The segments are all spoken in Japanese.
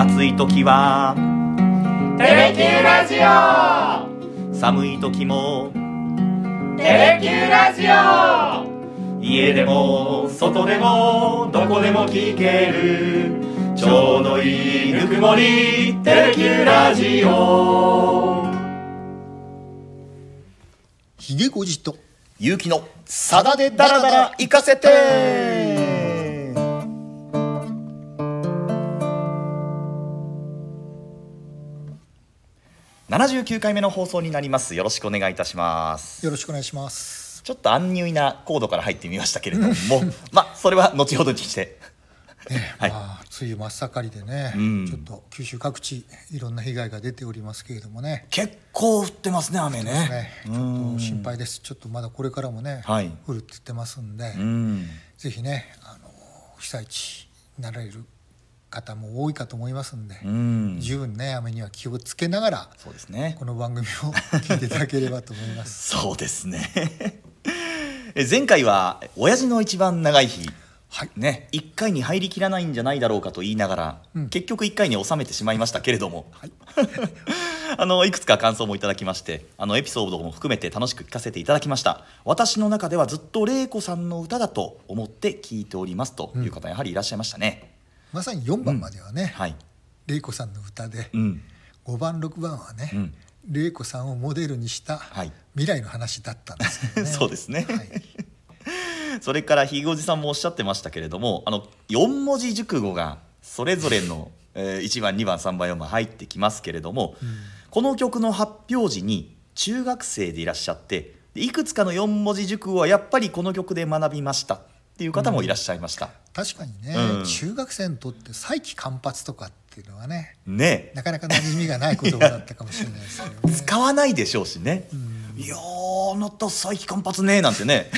暑い時は。テレキューラジオ。寒い時も。テレキューラジオ。家でも外でもどこでも聞ける。ちょうどいいぬくもり。テレキューラジオ。ひげごじと勇気のさだでダラダラ行かせて79回目の放送になります。よろしくお願いいたします。よろしくお願いします。ちょっとアンニュイなコードから入ってみましたけれども。まあそれは後ほどにして。ね はい。まあ梅雨真っ盛りでね、うん。ちょっと九州各地いろんな被害が出ておりますけれどもね。結構降ってますね雨ね。ね。ちょっと心配です。ちょっとまだこれからもね、はい。降るって言ってますんで、うん。ぜひねあの被災地になられる方も多いかと思いますんで、うん。十分ね雨には気をつけながらそうですね。この番組を聞いていただければと思います。そうですね。え前回は親父の一番長い日。はい。ね、1回に入りきらないんじゃないだろうかと言いながら、うん。結局1回に収めてしまいましたけれども、あのいくつか感想もいただきましてあのエピソードも含めて楽しく聞かせていただきました。私の中ではずっと玲子さんの歌だと思って聞いておりますという方やはりいらっしゃいましたね、まさに4番まではね、はい、玲子さんの歌で、うん、5番6番はね、うん。玲子さんをモデルにしたはい。未来の話だったんですけどね。そうですね。はい、それからひいごじさんもおっしゃってましたけれどもあの4文字熟語がそれぞれの、えー1番2番3番4番入ってきますけれども、この曲の発表時に中学生でいらっしゃってでいくつかの4文字熟語はやっぱりこの曲で学びましたっていう方もいらっしゃいました、確かにね、うん。中学生にとって再起間髪とかっていうのはねね。なかなか馴染みがない言葉だったかもしれないですけどね。使わないでしょうしね、いやーあなた最近間髪ねなんてね。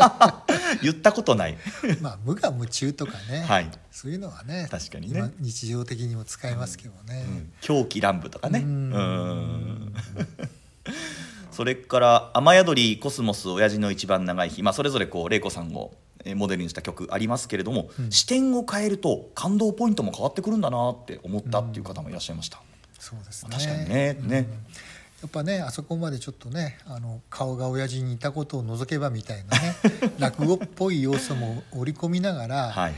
言ったことない。まあ無我夢中とかね、はい。そういうのはね確かにね。今日常的にも使いますけどね。狂気乱舞とかね。ううん。ん それから「雨宿りコスモス親父の一番長い日」まあ、それぞれこう玲子さんをえーモデルにした曲ありますけれども、視点を変えると感動ポイントも変わってくるんだなって思ったっていう方もいらっしゃいました、そうですね。確かにねねうん。やっぱねあそこまでちょっとねあの顔が親父に似たことを除けばみたいなね 落語っぽい要素も織り込みながら、はい。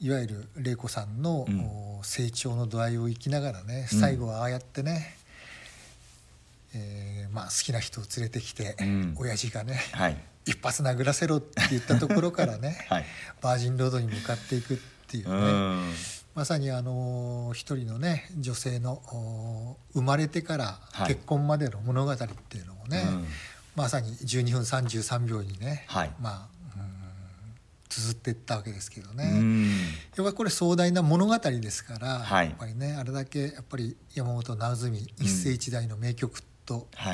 いわゆる玲子さんの、うん。お成長の度合いを生きながらねうん。最後はああやってね、えーまあ、好きな人を連れてきて、うん。親父がねはい一発殴らせろって言ったところからね、はい。バージンロードに向かっていくっていううね、ん。まさにあの一人のね女性のお生まれてからはい。結婚までの物語っていうのもね、うん。まさに12分33秒にね、はい。まあうん綴っていったわけですけどうね。ん。やっぱりこれ壮大な物語ですから、はいやっぱりねあれだけやっぱり山本直純一世一代の名曲とは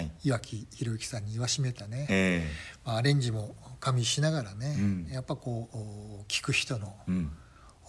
い。岩城宏之さんに言わしめたね、えまあ、アレンジも加味しながらね、うん。やっぱこうお聞く人のえうん。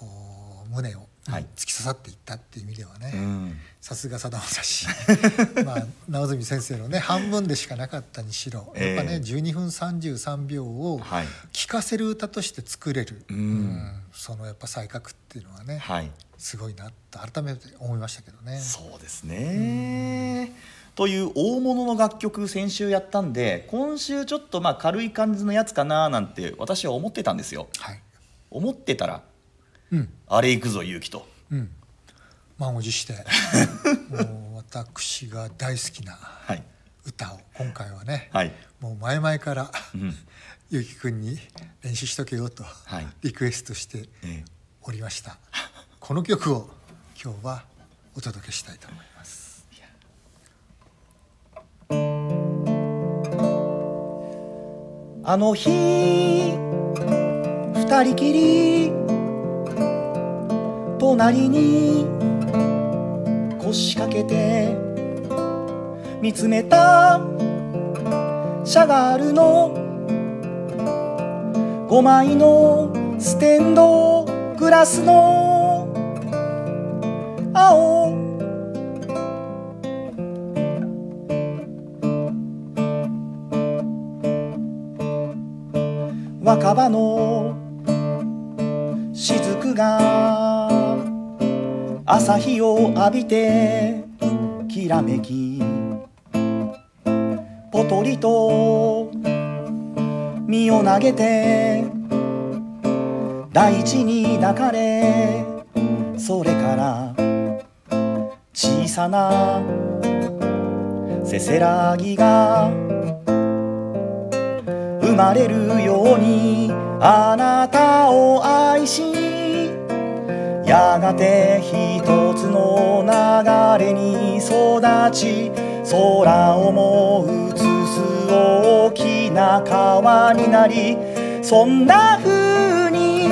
お胸をはい。突き刺さっていったっていう意味ではね、うん。さすがさだまさし。まあ直純先生のね半分でしかなかったにしろ、ええ。やっぱね12分33秒をはい。聴かせる歌として作れる、うん。そのやっぱ才覚っていうのはね、はい。すごいなと改めて思いましたけどね。そうですね。という大物の楽曲先週やったんで今週ちょっとまあ軽い感じのやつかななんて私は思ってたんですよ。はい、思ってたらうん。あれ行くぞ勇気と。うん、満を持して もう私が大好きなはい。歌を今回はね、はい。もう前々から、うん。ゆうきくんに練習しとけよとはい。リクエストしてええ。おりました、この曲を今日はお届けしたいと思いますあの日二人きり隣に腰掛けて見つめたシャガールの5枚のステンドグラスの青若葉の雫が朝日を浴びてきらめきポトリと身を投げて大地に抱かれそれから小さなせせらぎがまれるようにあなたを愛しやがて一つの流れに育ち空をも映す大きな川になりそんな風に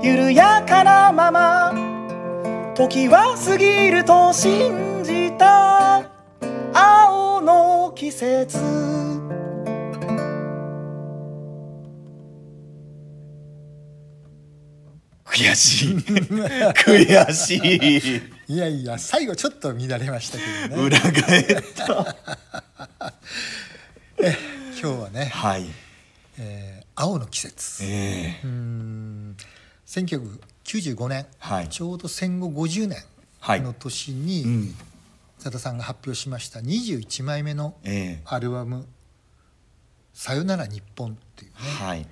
緩やかなまま時は過ぎると信じた青の季節。悔しい。悔しい。いやいや最後ちょっと乱れましたけどね。裏返った。今日はね、はい。えー青の季節。えうーん。1995年、はい。ちょうど戦後50年はいの年に、えうん佐田さんが発表しました21枚目のええ。アルバム「さよなら日本」っていうね、はい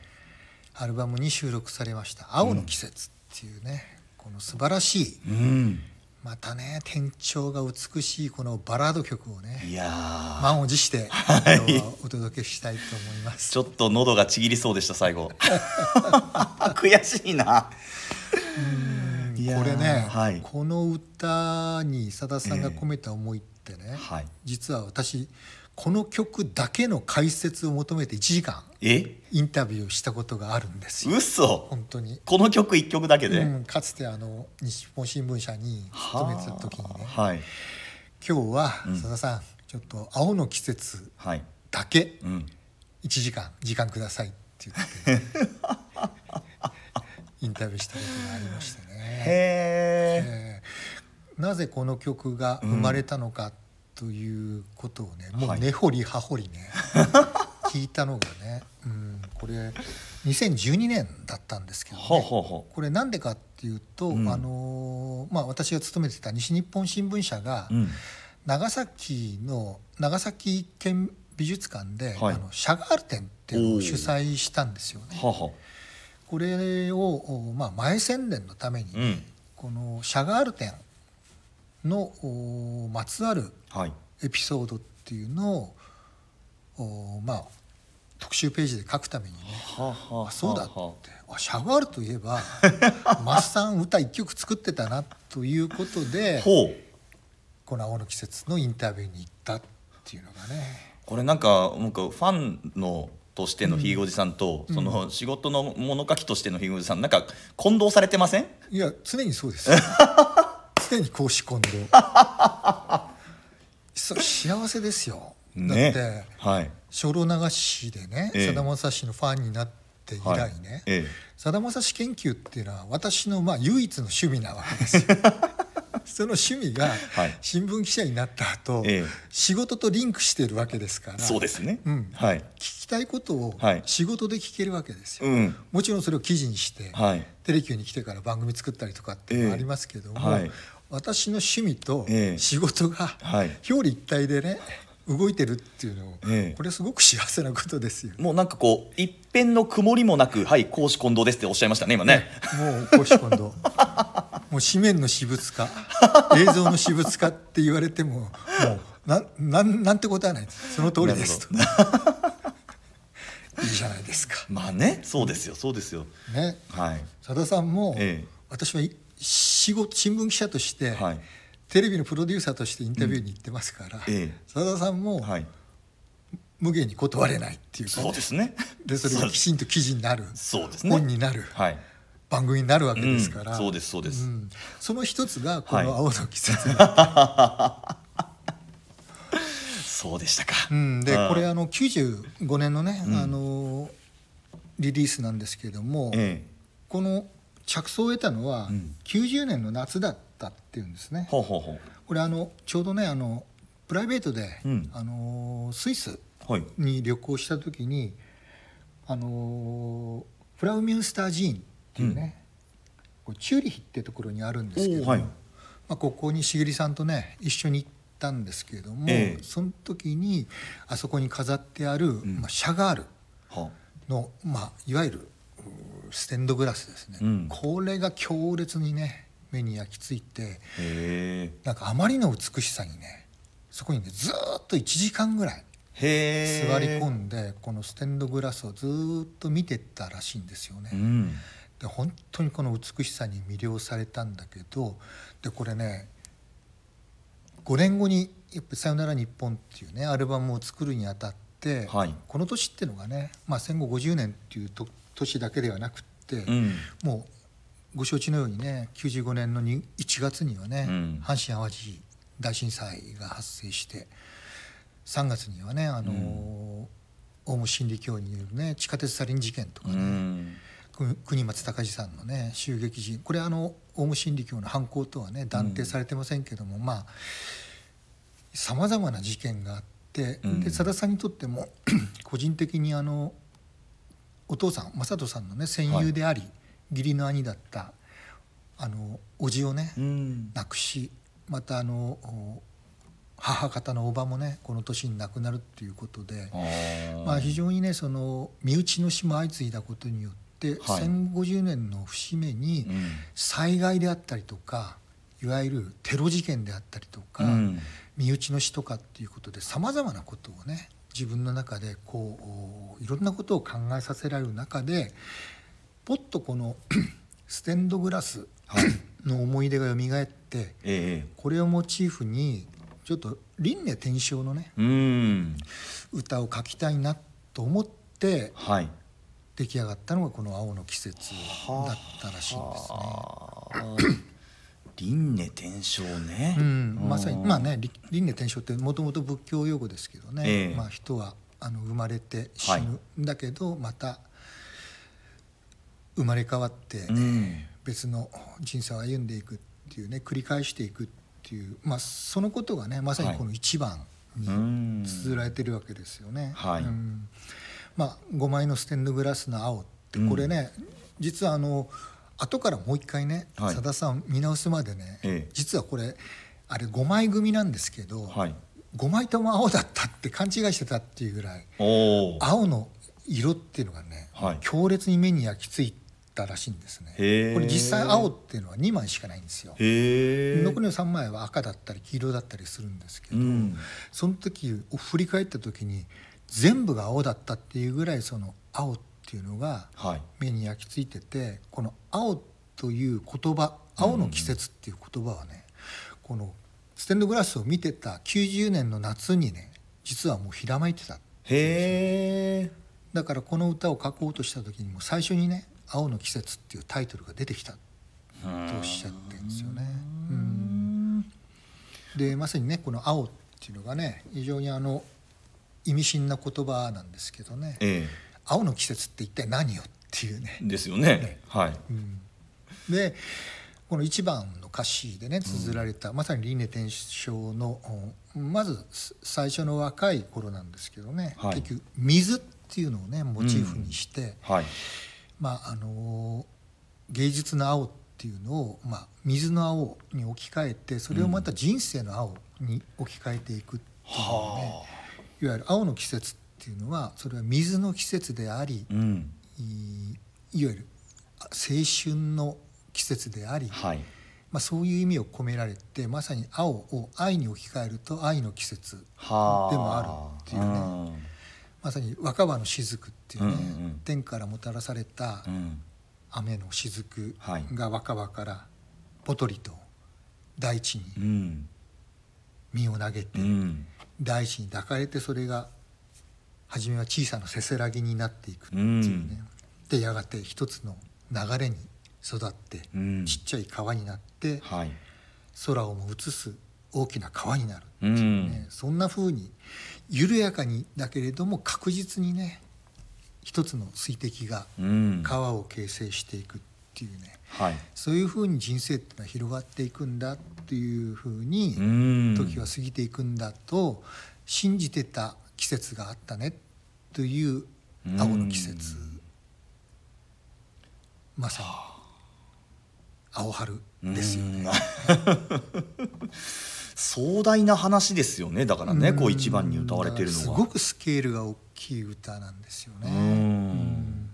アルバムに収録されました「青の季節」っていうね、この素晴らしいうん。またね転調が美しいこのバラード曲をね満を持してはお届けしたいと思います。ちょっと喉がちぎりそうでした最後。悔しいな。これね、はい。この歌にさださんが込めた思いってね、はい。実は私この曲だけの解説を求めて1時間え？インタビューをしたことがあるんですよ。嘘。本当に、この曲一曲だけで、うん、かつてあの日本新聞社に勤めてた時にね。はあ。はい。今日はうん。さださんちょっと「青の季節はい。だけうん。1時間時間ください」って言って インタビューしたことがありましてね。へええー。なぜこの曲が生まれたのかということをね、もはい。う根掘り葉掘りね 聞いたのがね、うん、これ2012年だったんですけど、ね、これなんでかっていうと、うん。あのーまあ、私が勤めてた西日本新聞社がううん。長崎の長崎県美術館で、はい。あのシャガール展っていうのを主催したんですよね。はあはあこれを、おまあ、前宣伝のために、うん。このシャガール展のおまつわるはい。エピソードっていうのをおまあ特集ページで書くためにねはあはそうだって。はあシャガールといえば マスさん歌一曲作ってたなということあでこの「青の季節」のインタビューに行ったっていうのがね。これなんかなんかファンのとしてのひいごじさんと、その仕事の物書きとしてのひいごじさんなんか混同されてません？いや常にそうです 常に公私混同そう幸せですよ、ね。だってはい。精霊流しでねええ。さだまさしのファンになって以来ねえさだまさし研究っていうのは私のまあ唯一の趣味なわけですよ。その趣味がはい。新聞記者になった後、ええ。仕事とリンクしてるわけですから。そうですね、うん。はい。聞きたいことをはい。仕事で聞けるわけですよ、うん。もちろんそれを記事にして、はい。テレキューに来てから番組作ったりとかっていうのはありますけども、ええはい私の趣味とええ。仕事がはい。表裏一体でね動いてるっていうのを、ええ。これすごく幸せなことですよ。もうなんかこう一辺の曇りもなくはい公私混同ですっておっしゃいましたね今ね。もう公私混同。もう紙面の私物化映像の私物化って言われてももうなんなんなんてことはないその通りです。といいじゃないですか。まあねそうですよそうですよ。ね。はい。さださんも、ええ。私はい仕事新聞記者として、はい。テレビのプロデューサーとしてインタビューに行ってますからええ。さださんもはい。無限に断れないっていうかね、そうですね。でそれがきちんと記事になるそうですね。本になるはい。番組になるわけですから、うん。そうですそうです。ん。その一つがこはい。の「青の季節」そうでしたか。うん、でこれあの95年のね、うん。あのリリースなんですけれども、ええ。この着想を得たのはうん。90年の夏だったっていうんですね。ほうほうほこれあのちょうどねあのプライベートで、うん。あのスイスうはい。に旅行した時にあのフラウミュンスター寺院っていうね、こうチューリヒってところにあるんですけどはい。まあ、ここに茂さんとね一緒に行ったんですけれども、ええ。その時にあそこに飾ってある、まあ、シャガールはの、まあ、いわゆるうーステンドグラスですね、うん。これが強烈にね目に焼き付いてなんかあまりの美しさにねそこにねずーっと1時間ぐらい座り込んでこのステンドグラスをずーっと見てったらしいんですよね。うん。で本当にこの美しさに魅了されたんだけどでこれね5年後にやっぱり「さよなら日本」っていうねアルバムを作るにあたって、はい。この年っていうのがね、まあ、戦後50年っていうと年だけではなくって、うん。もうご承知のようにね95年のに1月にはね、うん。阪神・淡路大震災が発生して3月にはねあの、うん。オウム真理教によるね地下鉄サリン事件とかうね、国松隆司さんのね襲撃時これあのオウム真理教の犯行とはね断定されてませんけども、まあさまざまな事件があって、うん。でさださんにとっても 個人的にあのお父さん正人さんのね戦友であり、義理の兄だったあの叔父をね、うん。亡くしまたあのお母方のおばもねこの年に亡くなるっていうことで。まあ、非常にねその身内の死も相次いだことによって、はい。戦50年の節目にうん。災害であったりとかいわゆるテロ事件であったりとか、うん。身内の死とかっていうことでさまざまなことをね自分の中でこういろんなことを考えさせられる中でポッとこの ステンドグラスはい。の思い出がよみがえってええ。これをモチーフにちょっと輪廻転生のねうん。歌を書きたいなと思ってはい。出来上がったのがこの「青の季節」だったらしいんですね。輪廻転生ね。うん、まさにまあね輪廻転生ってもともと仏教用語ですけどね、ええ。まあ、人はあの生まれて死はい。ぬんだけど、また生まれ変わってうん。別の人生を歩んでいくっていうね繰り返していくっていう、まあ、そのことがねまさにこの一番にうん。綴られてるわけですよね。はい。うん。まあ、5枚のステンドグラスの青ってこれね、実はあの後からもう一回ねはい。さだ、さん見直すまでね、ええ。実はこれあれ5枚組なんですけど、はい。5枚とも青だったって勘違いしてたっていうぐらい青の色っていうのがね、はい。強烈に目に焼き付いたらしいんですね。これ実際青っていうのは2枚しかないんですよ。残りの3枚は赤だったり黄色だったりするんですけど、うん。その時を振り返った時に全部が青だったっていうぐらいその青っていうのがはい。目に焼き付いててこの「青」という言葉「青の季節」っていう言葉はねこのステンドグラスを見てた90年の夏にね実はもうひらまいてたへえだからこの歌を書こうとした時にも最初にね「青の季節」っていうタイトルが出てきたとおっしゃってるんですよね。うん。でまさにねこの「青」っていうのがね非常にあの意味深な言葉なんですけどね。え「青の季節って一体何よ?」っていうね。えですよね。はい。でこの1番の歌詞でね綴られた、まさに輪廻転生のうんまずす最初の若い頃なんですけどね、はい。結局水っていうのをねモチーフにして、はい。まああの芸術の青っていうのを、まあ、水の青に置き換えてそれをまた人生の青に置き換えていくっていうのね、いわゆる青の季節っていうのはそれは水の季節であり、うん。いいわゆるあ青春の季節であり、はい。まあ、そういう意味を込められてまさに青を愛に置き換えると愛の季節はでもあるっていうね。まさに若葉の雫っていうね、うんうん天からもたらされたうんうん。雨の雫はい。が若葉からポトリと大地にうん。身を投げて、うん。大地に抱かれてそれが初めは小さなせせらぎになっていくっていうね、でやがて一つの流れに育って、うん。ちっちゃい川になってはい。空をも映す大きな川になるってういうね、ん。そんな風に緩やかにだけれども確実にね一つの水滴がうん。川を形成していくっていうね、はい。そういう風に人生ってのは広がっていくんだっていう風に、うん。時は過ぎていくんだと信じてた季節があったねという青の季節。まさに青春ですよね。壮大な話ですよね。だからねこう一番に歌われてるのは。すごくスケールが大きい歌なんですよね。うん。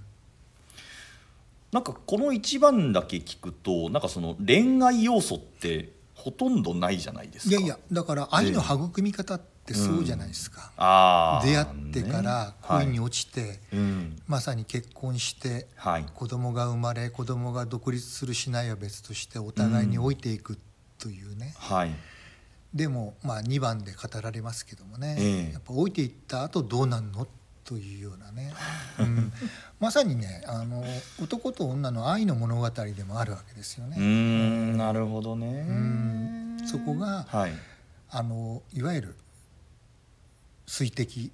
なんかこの一番だけ聞くとなんかその恋愛要素ってほとんどないじゃないですか。いやいやだから愛の育み方ってそうじゃないですか。あー。出会ってから恋にね落ちて、うん。まさに結婚してはい。子供が生まれ子供が独立するしないは別としてお互いに老いていくというね、はい。でもまあ2番で語られますけどもね、ええ。やっぱ老いていった後どうなんの？というようなね、うん、まさにねあの男と女の愛の物語でもあるわけですようーね。ん。なるほどね。うん。そこがはい。あのいわゆる水滴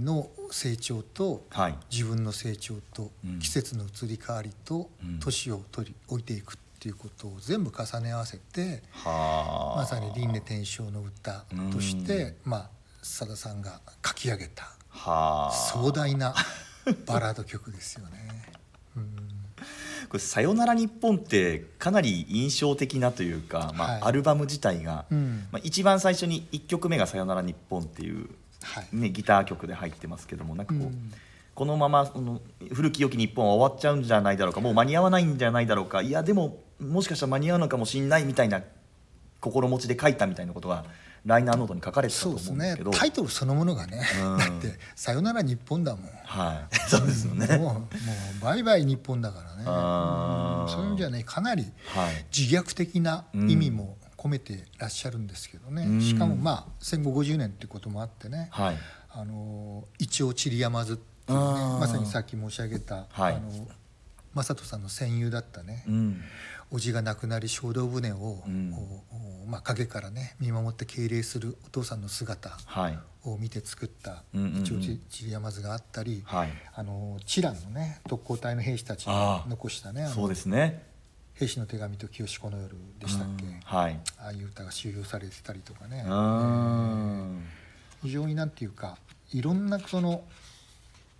の成長と、はい。自分の成長とうん。季節の移り変わりとうん。年を取り置いていくっていうことを全部重ね合わせてはあ。まさに輪廻転生の歌としてまあさださんが書き上げたはあ。壮大なバラード曲ですよね。うんこれ「さよなら日本」ってかなり印象的なというか、まあはい。アルバム自体が、うん。まあ、一番最初に1曲目が「さよなら日本」っていう、はい。ね、ギター曲で入ってますけどもなんかこう、うん。このままその古き良き日本は終わっちゃうんじゃないだろうかもう間に合わないんじゃないだろうかいやでももしかしたら間に合うのかもしれないみたいな心持ちで書いたみたいなことがライナーノートに書かれてたとそうですね思うんですけどタイトルそのものがねうん。だって「さよなら日本」だもん。はい。そうですよね。もうもうバイバイ日本だからね。うんそういう意味じゃねかなりはい。自虐的な意味も込めてらっしゃるんですけどね、うん。しかもまあ戦後50年ってこともあってね、はい。あの一応チリヤマズっていうねまさにさっき申し上げた、はい。あの正人さんの戦友だったね、うん叔父が亡くなり小道船を、うん。まあ、陰からね見守って敬礼するお父さんの姿はい。を見て作った一応チチリヤマズがあったり、はい。あのチランのね特攻隊の兵士たちあがー残したねそうですね。兵士の手紙と清子の夜でしたっけ、うんはい。ああいう歌が収容されてたりとかね、うー。ん非常になんていうかいろんなその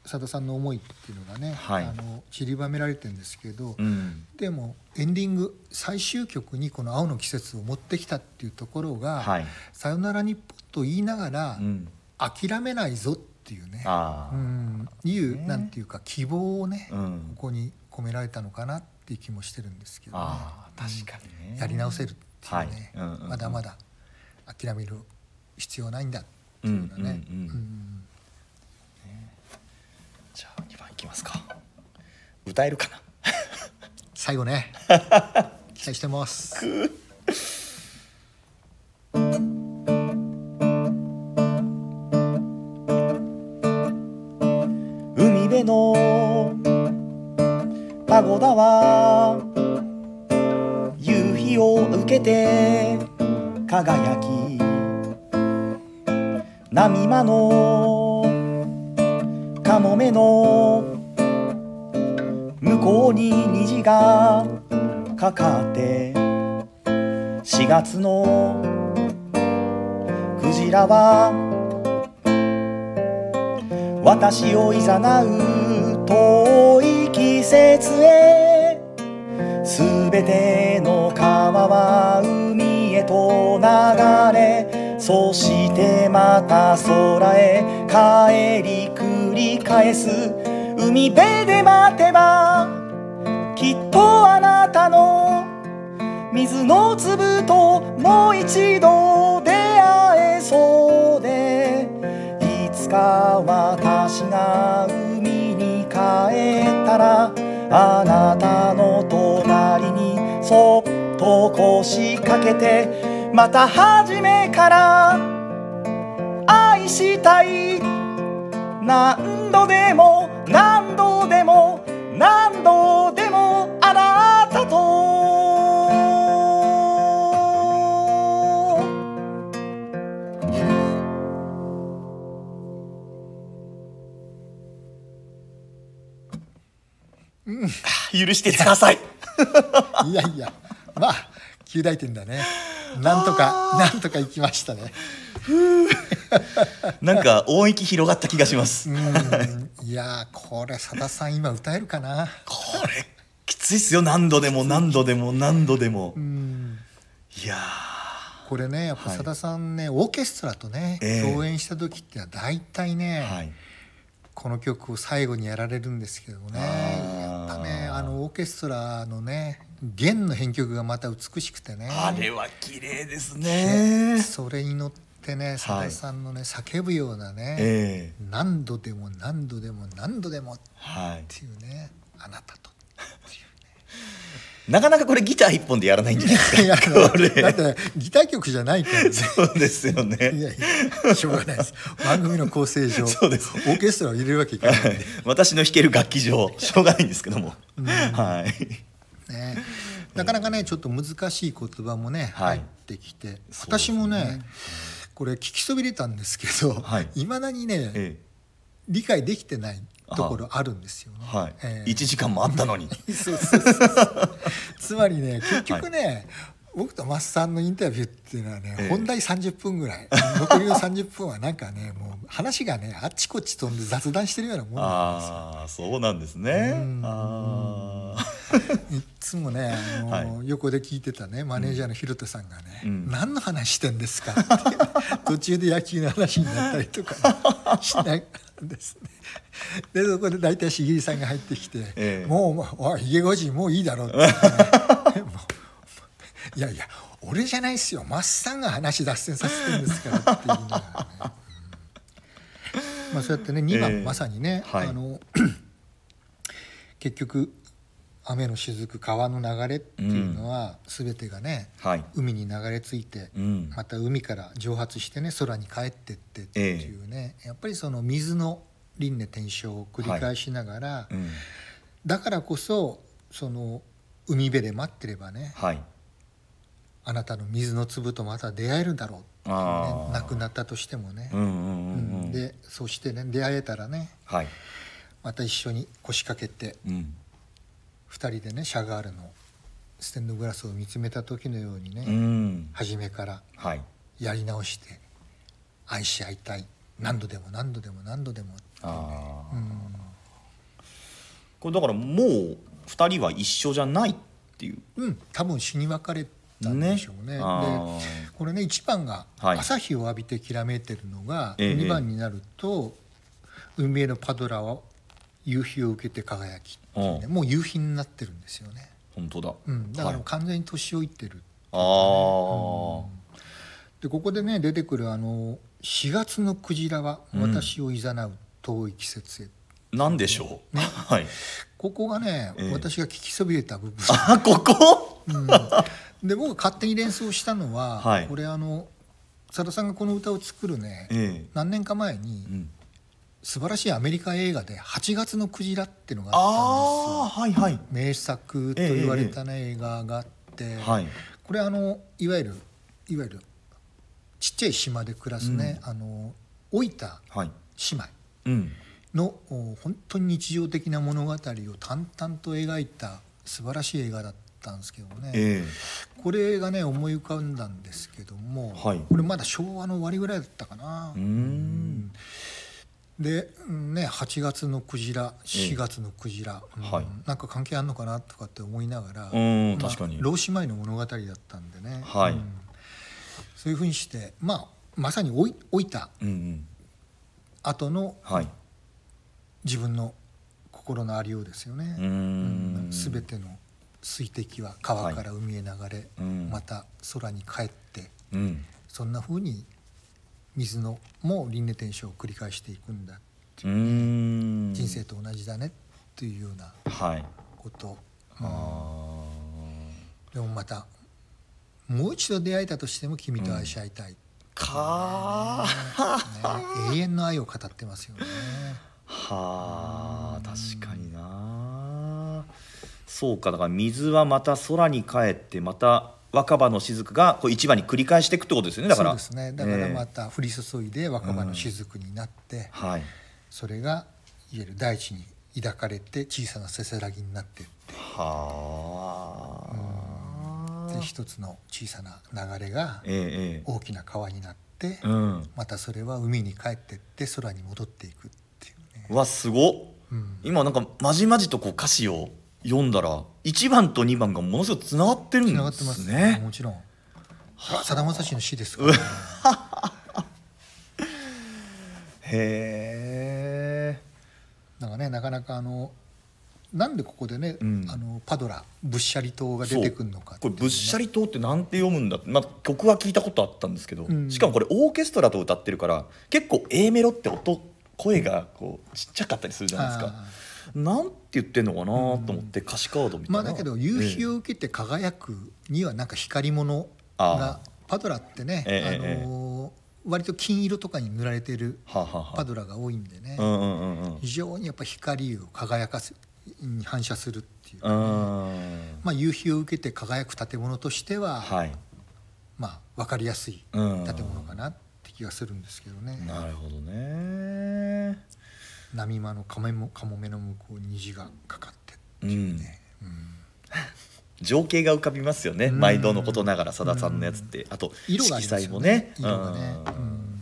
さださんの思いっていうのがね、はい。あの散りばめられてるんですけど、うん。でもエンディング最終曲にこの「青の季節」を持ってきたっていうところが「はい。さよなら日本」と言いながら、うん。諦めないぞっていうねうんいう、ね。なんていうか希望をね、うん。ここに込められたのかなっていう気もしてるんですけど、ね、確かにね。やり直せるっていうね、はい。うんうんうん。まだまだ諦める必要ないんだっていうようなね、うんうんうん。うんじゃあ2番いきますか。歌えるかな？最後ね。期待してます。海辺のパゴダは夕日を受けて輝き波間のカモメの。向こうに虹がかかって。4月の。クジラは。私をいざなう。遠い季節へ。すべての川は。海へと流れ。そしてまた空へ。帰り繰り返す。海辺で待てばきっとあなたの水の粒ともう一度出会えそうでいつか私が海に帰ったらあなたの隣にそっと腰掛けてまた初めから愛したい何度でも何度でも何度でもあなたと。許してください。いやいやまあ9大点だね。なんとかなんとか行きましたね なんか音域広がった気がします。うん。いやーこれさださん今歌えるかな？これきつついっすよ。何度でも何度でも何度でも。うん。いやこれねやっぱはい。さださんね、オーケストラとね、ええ。共演した時って大体ね、ーはい。この曲を最後にやられるんですけどもねやっぱねあのオーケストラのね弦の編曲がまた美しくてね。あれは綺麗ですね。それに乗ってねさださんのね叫ぶようなね、ええ。何度でも何度でも何度でもっはい。ていうねあなたと。なかなかこれギター一本でやらないんじゃないですか？だってギター曲じゃないからね。そうですよね。いやいやしょうがないです。番組の構成上そうです。オーケストラを入れるわけいかない私の弾ける楽器上しょうがないんですけども、はい。ね、なかなかねちょっと難しい言葉もね、はい。入ってきてそうですね。私もねこれ聞きそびれたんですけど、はい。いまだにね、え理解できてないところあるんですよね。えはい、ええ。1時間もあったのに。そうそうそうつまりね結局ね、僕とマスさんのインタビューっていうのはね、ええ。本題30分ぐらい。残りの30分はなんかねもう話がねあっちこっち飛んで雑談してるようなもんなんああそうなんですね。うん。あ いっつもねあの、はい。横で聞いてたねマネージャーの広田さんがね「うん。何の話してんですか?」って 途中で野球の話になったりとか、ね、しながらですね。でそこで大体茂さんが入ってきて「ええ。もうおいひげごじもういいだろ」って。言ってねもういやいや俺じゃないっすよ。マッさんが話脱線させてるんですからって言いながらね、うん。まあ、そうやってね2番、ええ。まさにね、はい。あの 結局雨の雫川の流れっていうのは全てがね、はい。海に流れ着いて、うん。また海から蒸発してね空に帰ってってっていうね、やっぱりその水の輪廻転生を繰り返しながら、うん。だからこそその海辺で待ってればねはい。あなたの水の粒とまた出会えるだろうっていうね亡くなったとしてもね。う、んうんうんううんん。でそしてね出会えたらねはい。また一緒に腰掛けてうん2人でねシャガールのステンドグラスを見つめた時のようにね、うん。初めからはい。やり直して愛し合いたい。何度でも何度でも何度でもああうん。これだからもう2人は一緒じゃないっていう。うん。多分死に別れたんでしょうね。であこれね1番がはい。朝日を浴びてきらめいてるのが、ええ。2番になると海へのパドラは夕日を受けて輝きっていうねうもう夕日になってるんですよね、本当だ、うん、だからはい、完全に年老いてる、ああ、でここでね出てくるあの「4月のクジラは私をいざなう遠い季節へ」なんでしょう、はい。ここがね、ええ。私が聞きそびれた部分。あここ？うん。で僕が勝手に連想したのは、はい。これあのさださんがこの歌を作るね、ええ。何年か前にうん、素晴らしいアメリカ映画で「8月のクジラ」っていうのがああったんあはいはい。名作と言われた、ね映画があって、はい。これあのいわゆるいわゆるちっちゃい島で暮らすね、あの老いたはい。姉妹うん。のお本当に日常的な物語を淡々と描いた素晴らしい映画だったんですけどもね、えこれがね思い浮かんだんですけども、はい。これまだ昭和の終わりぐらいだったかな。えうーんで、うんね、8月のクジラ4月のクジラ、うんはい。なんか関係あるのかなとかって思いながら、うんまあ確かに。老子前の物語だったんでね、はい。うん。そういうふうにして、まあ、まさに老い老いたうんうん。後のはい。自分の心のありようですよね。うーん。全ての水滴は川から海へ流れ、うん。また空に帰ってうん。そんな風に水のも輪廻転生を繰り返していくんだう。ーん。人生と同じだねっていうようなはい。こと、あでもまたもう一度出会えたとしても君と愛し合いたい、ねー。かー永遠の愛を語ってますよね。はあ確かになそうかだから水はまた空に帰ってまた若葉の雫がこう一番に繰り返していくってことですよねだから。そうですね。だからええ。また降り注いで若葉の雫になって、はい。それがいわゆる大地に抱かれて小さなせせらぎになって。はあ。で一つの小さな流れが大きな川になって、えうん。またそれは海に帰ってって空に戻っていくっていうね。うわすごっ。うん。今なんかまじまじとこう歌詞を読んだら1番と2番がものすごくつながってるんですね。がってます。ねもちろんあさだまさしの詩ですから、ね、へえなんかねなかなかあのなんでここでね、うん。あのパドラブッシャリ島が出てくるのかね。これ「ぶっしゃり島」ってなんて読むんだって、まあ、曲は聞いたことあったんですけど、うん。しかもこれオーケストラと歌ってるから結構 A メロって音声がこうちっちゃかったりするじゃないですか。あなんて言ってんのかなと思って歌詞カード見たら。まあだけど夕日を受けて輝くにはなんか光り物あがパドラってね、ええあのー割と金色とかに塗られてるパドラが多いんでね、非常にやっぱ光を輝かすに反射するっていうか、うんまあ、夕日を受けて輝く建物としては、はい。まあ、分かりやすいうん。建物かなって気がするんですけどね、なるほどね波間のカモメもカモメの向こうに虹がかかってうんね、うん。情景が浮かびますよね。うん。毎度のことながらさださんのやつって。あと色があ色彩もね。ね色がね,、ううん。ん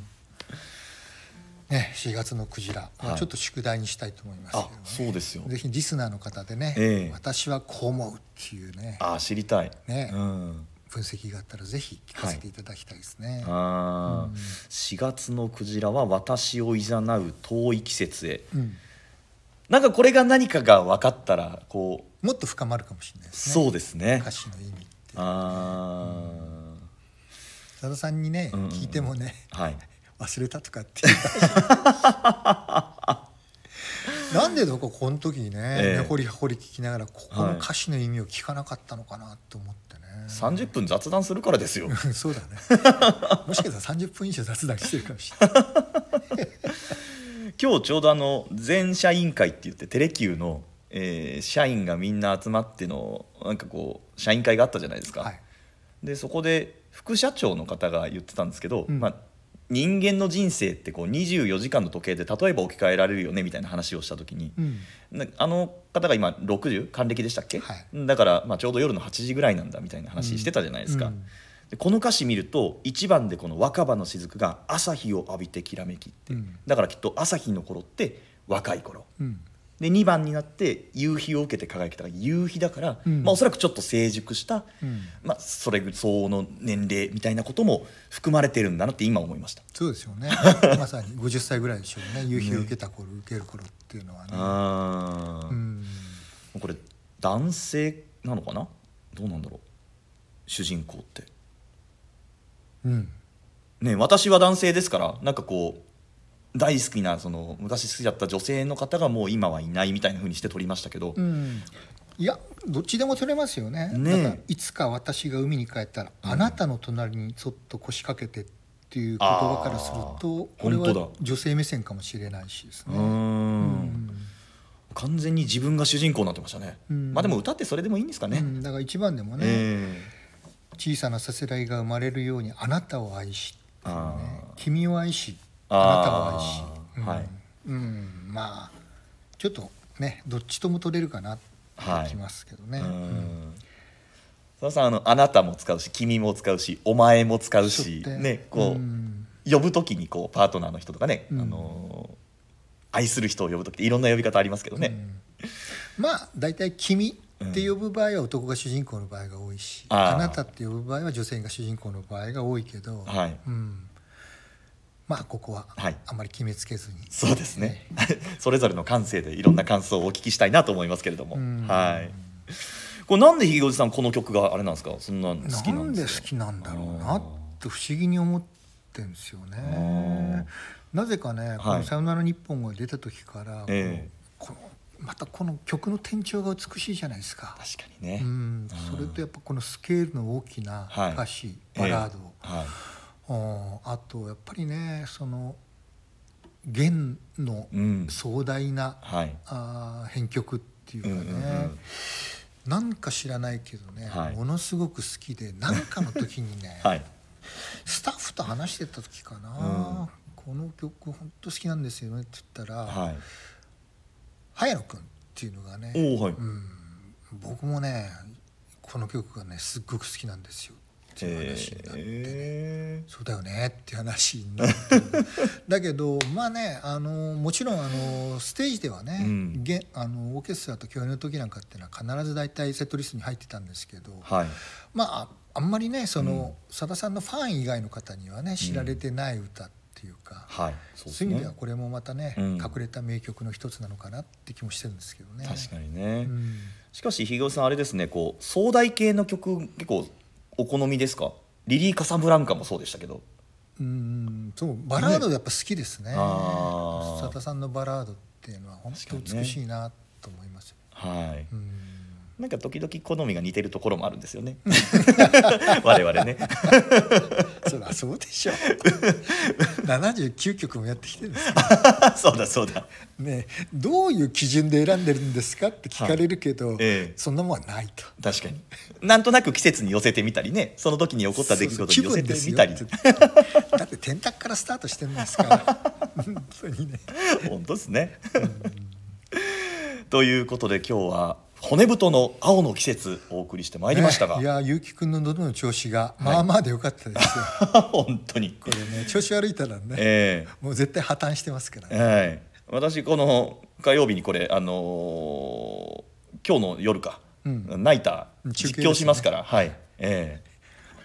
ね4月のクジラ、まあはい。ちょっと宿題にしたいと思いますね、そうですよ。ぜひリスナーの方でね、ええ。私はこう思うっていうね。あ知りたい。ね。うん分析があったらぜひ聞かせていただきたいですね、あー。4月のクジラは私をいざなう遠い季節へ。うん。なんかこれが何かが分かったらこうもっと深まるかもしれないですね。そうですね。歌詞の意味って。あ佐田さんにね、うんうん聞いてもねーはい。忘れたとかって なんでだかこの時にね、ええ。根掘り葉掘り聞きながらここはい。の歌詞の意味を聞かなかったのかなと思って。ね、30分雑談するからですよ。そうだね。もしかしたら30分以上雑談してるかもしれない。今日ちょうどあの全社員会って言ってテレキューの、えー社員がみんな集まってのなんかこう社員会があったじゃないですか、はい。でそこで副社長の方が言ってたんですけど、うん。まあ、人間の人生ってこう24時間の時計で例えば置き換えられるよねみたいな話をした時に、うん。なあの方が今60還暦でしたっけ、はい。だからまあちょうど夜の8時ぐらいなんだみたいな話してたじゃないですか、うん。でこの歌詞見ると1番でこの若葉の雫が朝日を浴びてきらめきって、うん。だからきっと朝日の頃って若い頃。うんで2番になって夕日を受けて輝きた。から夕日だから、うん。まあ、おそらくちょっと成熟した、うん。まあ、それ相応の年齢みたいなことも含まれてるんだなって今思いました。そうですよね。まさに50歳ぐらいでしょうね。夕日を受けた頃、受ける頃っていうのはね。うん。これ男性なのかな？どうなんだろう？主人公って。うん。ね私は男性ですからなんかこう大好きなその昔好きだった女性の方がもう今はいないみたいな風にして撮りましたけど、うん。いやどっちでも取れますよね。ね。いつか私が海に帰ったら、あなたの隣にそっと腰掛けてっていう言葉からするとこれは女性目線かもしれないしですね。うーん。完全に自分が主人公になってましたね、うん。まあでも歌ってそれでもいいんですかね、うんだから一番でもね、え小さなさせらいが生まれるようにあなたを愛し、えあ君を愛しあなたを愛し、うんはい。うん。まあちょっとねどっちとも取れるかなってはい。きますけどね、ーううん。ん佐田さんあのあなたも使うし君も使うしお前も使うしね。こう、ん。呼ぶ時にこうパートナーの人とかね、うん。あのー愛する人を呼ぶ時っていろんな呼び方ありますけどね、うん。まあ大体「君」って呼ぶ場合は男が主人公の場合が多いし「あー。あなた」って呼ぶ場合は女性が主人公の場合が多いけど、はい。うん、まあここははい。あまり決めつけずに、そうですね。それぞれの感性でいろんな感想をお聞きしたいなと思いますけれども、うん。はい。これなんでひげおじさんこの曲があれなんですか？そんな好きななんんで好きなんだろうなって不思議に思ってんですよね。なぜかねこの「さよなら日本」が出た時から、ええ。このまたこの曲の転調が美しいじゃないですか。確かにね、うん、それとやっぱこのスケールの大きなはい。歌詞、バラード、ええはい。うんあとやっぱりねその弦のうん。壮大な、はい。あー編曲っていうかね、うんうんうん。なんか知らないけどね、はい。ものすごく好きで何かの時にね、はい。スタッフと話してた時かな、うん。この曲本当好きなんですよねって言ったら、はい。早野君っていうのがね、うん、僕もねこの曲がねすっごく好きなんですよ。っていう話になってね、えそっだよねっていう話になって。る だけどまあねあのもちろんあのステージではね、うん。げあのオーケストラと共演の時なんかっていうのは必ず大体セットリストに入ってたんですけど、はい。まあああんまりねそのさだ、さんのファン以外の方にはね知られてない歌っていうか、はい。そういう意味でねはこれもまたね、うん。隠れた名曲の一つなのかなって気もしてるんですけどね。確かにね、うん。しかしひげさんあれですねこう壮大系の曲結構お好みですか？リリー・カサブランカもそうでしたけど。うんそうバラードやっぱ好きですね。あー。さんのバラードっていうのは本当美しいなと思います、はい。うんなんか時々好みが似てるところもあるんですよね。我々ね。そりゃそうでしょ79 曲もやってきてるんですかそうだそうだ。らねどういう基準で選んでるんですかって聞かれるけど、いええ。そんなもんはないと。確かに。なんとなく季節に寄せてみたりね。その時に起こった出来事に寄せてみたり。そうそうだって天卓からスタートしてるんですから。本当にね。本当ですね。ということで今日は骨太の青の季節お送りしてまいりましたが、ねいやゆうきくんの喉の調子がまあまあでよかったですよ、本当に。これね調子悪いたらね、えもう絶対破綻してますから。えね、はい。私この火曜日にこれあのー今日の夜か、うん。ナイター実況しますから、はい。ええ。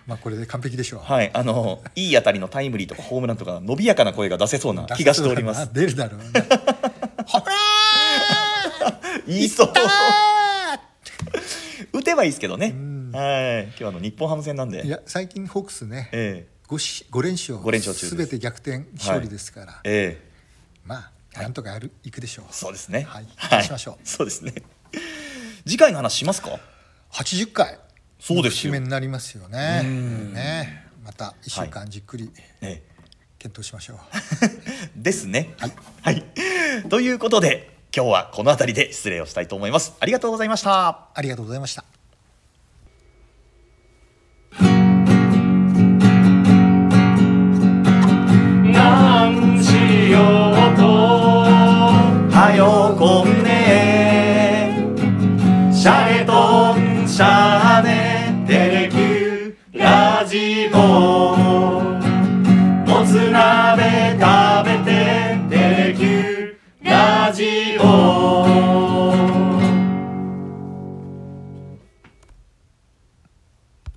まあこれで完璧でしょう、はい、あのいい当たりのタイムリーとかホームランとか伸びやかな声が出せそうな気がしております。出るだろうな。ほら言いそう。ー打てばいいですけどね。ん。はい。今日はあの日本ハム戦なんで。いや最近ホークスねえ 5, し5連勝五連勝中です。全て逆転勝利ですから、えええ。まあなんとかやる、い、くでしょう。そうですね。はい。期待しましょう。そうですね。次回の話しますか？80回。そうですよ。節目になりますよね。うん。ね。また1週間じっくりえ検討しましょう、え ですね。はい。ということで、今日はこの辺りで失礼をしたいと思います。ありがとうございました。ありがとうございました